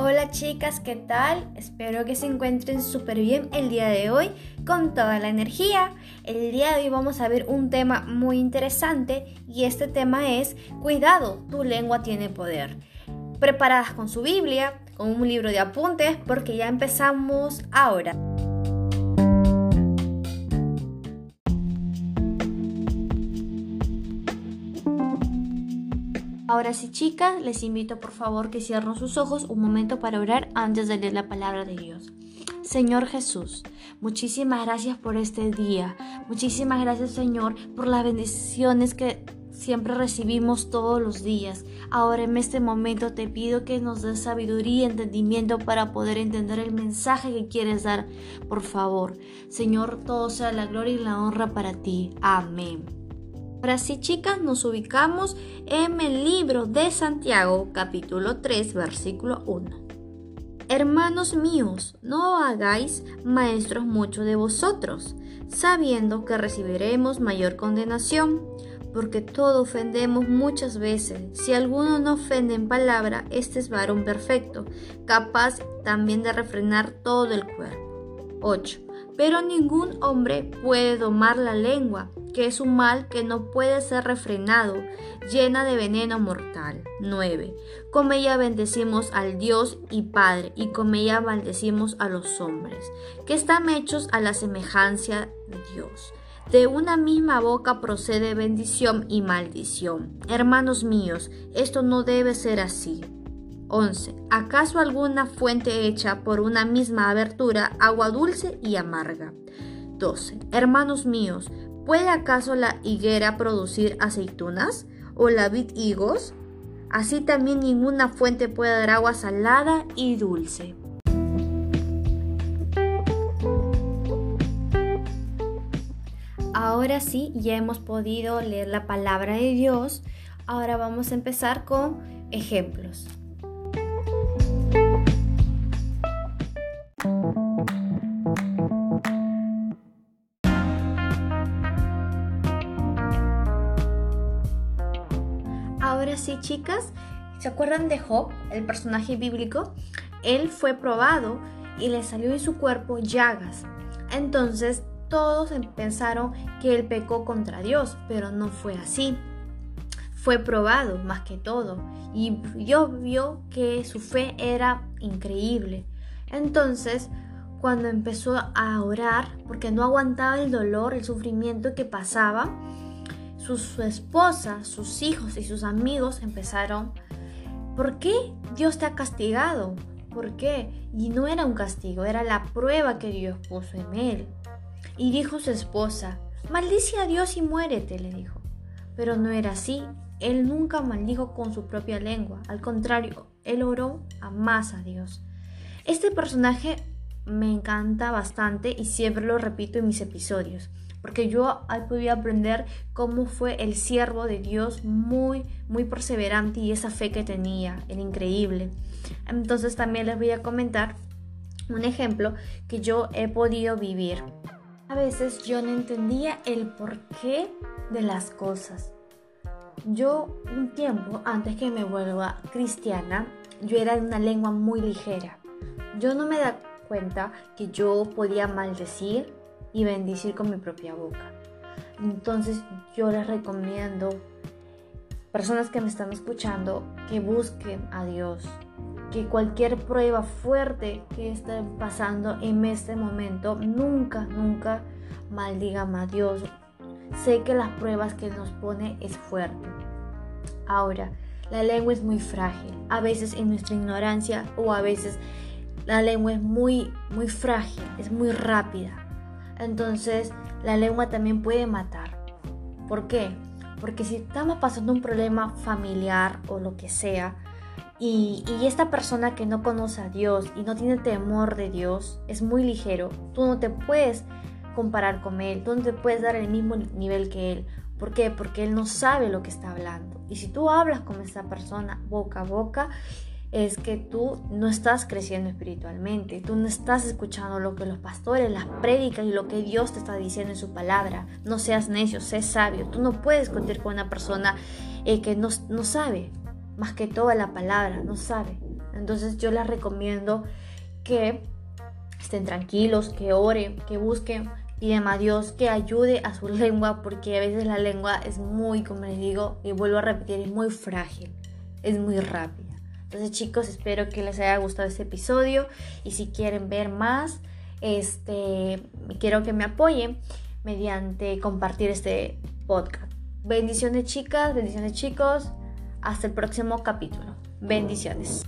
Hola chicas, ¿qué tal? Espero que se encuentren súper bien el día de hoy con toda la energía. El día de hoy vamos a ver un tema muy interesante y este tema es Cuidado, tu lengua tiene poder. Preparadas con su Biblia, con un libro de apuntes porque ya empezamos ahora. Ahora sí, chicas, les invito por favor que cierren sus ojos un momento para orar antes de leer la palabra de Dios. Señor Jesús, muchísimas gracias por este día. Muchísimas gracias, Señor, por las bendiciones que siempre recibimos todos los días. Ahora en este momento te pido que nos des sabiduría y entendimiento para poder entender el mensaje que quieres dar. Por favor, Señor, todo sea la gloria y la honra para ti. Amén. Ahora sí, chicas, nos ubicamos en el libro de Santiago, capítulo 3, versículo 1. Hermanos míos, no hagáis maestros muchos de vosotros, sabiendo que recibiremos mayor condenación, porque todo ofendemos muchas veces. Si alguno no ofende en palabra, este es varón perfecto, capaz también de refrenar todo el cuerpo. 8. Pero ningún hombre puede domar la lengua, que es un mal que no puede ser refrenado, llena de veneno mortal. 9. Con ella bendecimos al Dios y Padre, y con ella maldecimos a los hombres, que están hechos a la semejanza de Dios. De una misma boca procede bendición y maldición. Hermanos míos, esto no debe ser así. 11. ¿Acaso alguna fuente hecha por una misma abertura, agua dulce y amarga? 12. Hermanos míos, ¿puede acaso la higuera producir aceitunas o la vid higos? Así también ninguna fuente puede dar agua salada y dulce. Ahora sí, ya hemos podido leer la palabra de Dios. Ahora vamos a empezar con ejemplos. Ahora sí, chicas, ¿se acuerdan de Job, el personaje bíblico? Él fue probado y le salió de su cuerpo llagas. Entonces todos pensaron que él pecó contra Dios, pero no fue así. Fue probado más que todo y Dios vio que su fe era increíble. Entonces, cuando empezó a orar, porque no aguantaba el dolor, el sufrimiento que pasaba, su, esposa, sus hijos y sus amigos empezaron, ¿por qué Dios te ha castigado? ¿Por qué? Y no era un castigo, era la prueba que Dios puso en él. Y dijo su esposa, maldice a Dios y muérete, le dijo. Pero no era así, él nunca maldijo con su propia lengua, al contrario, él oró a más a Dios. Este personaje me encanta bastante y siempre lo repito en mis episodios porque yo ahí podía aprender cómo fue el siervo de Dios muy, muy perseverante y esa fe que tenía, era increíble. Entonces también les voy a comentar un ejemplo que yo he podido vivir. A veces yo no entendía el porqué de las cosas. Yo un tiempo antes que me vuelva cristiana, yo era de una lengua muy ligera. Yo no me da cuenta que yo podía maldecir y bendecir con mi propia boca. Entonces yo les recomiendo, personas que me están escuchando, que busquen a Dios, que cualquier prueba fuerte que estén pasando en este momento, nunca, nunca maldigan a Dios. Sé que las pruebas que nos pone es fuerte. Ahora, la lengua es muy frágil. A veces en nuestra ignorancia o a veces la lengua es muy, muy frágil, es muy rápida entonces la lengua también puede matar. ¿Por qué? Porque si estamos pasando un problema familiar o lo que sea, y, esta persona que no conoce a Dios y no tiene temor de Dios es muy ligero, tú no te puedes comparar con Él, tú no te puedes dar el mismo nivel que Él. ¿Por qué? Porque Él no sabe lo que está hablando. Y si tú hablas con esta persona boca a boca, es que tú no estás creciendo espiritualmente, tú no estás escuchando lo que los pastores, las prédicas y lo que Dios te está diciendo en su palabra. No seas necio, sé sabio. Tú no puedes contar con una persona eh, que no, sabe más que toda la palabra, no sabe. Entonces yo les recomiendo que estén tranquilos, que oren, que busquen, piden a Dios que ayude a su lengua, porque a veces la lengua es muy, como les digo, y vuelvo a repetir, es muy frágil, es muy rápida. Entonces chicos, espero que les haya gustado este episodio y si quieren ver más, este, quiero que me apoyen mediante compartir este podcast. Bendiciones chicas, bendiciones chicos, hasta el próximo capítulo. Bendiciones.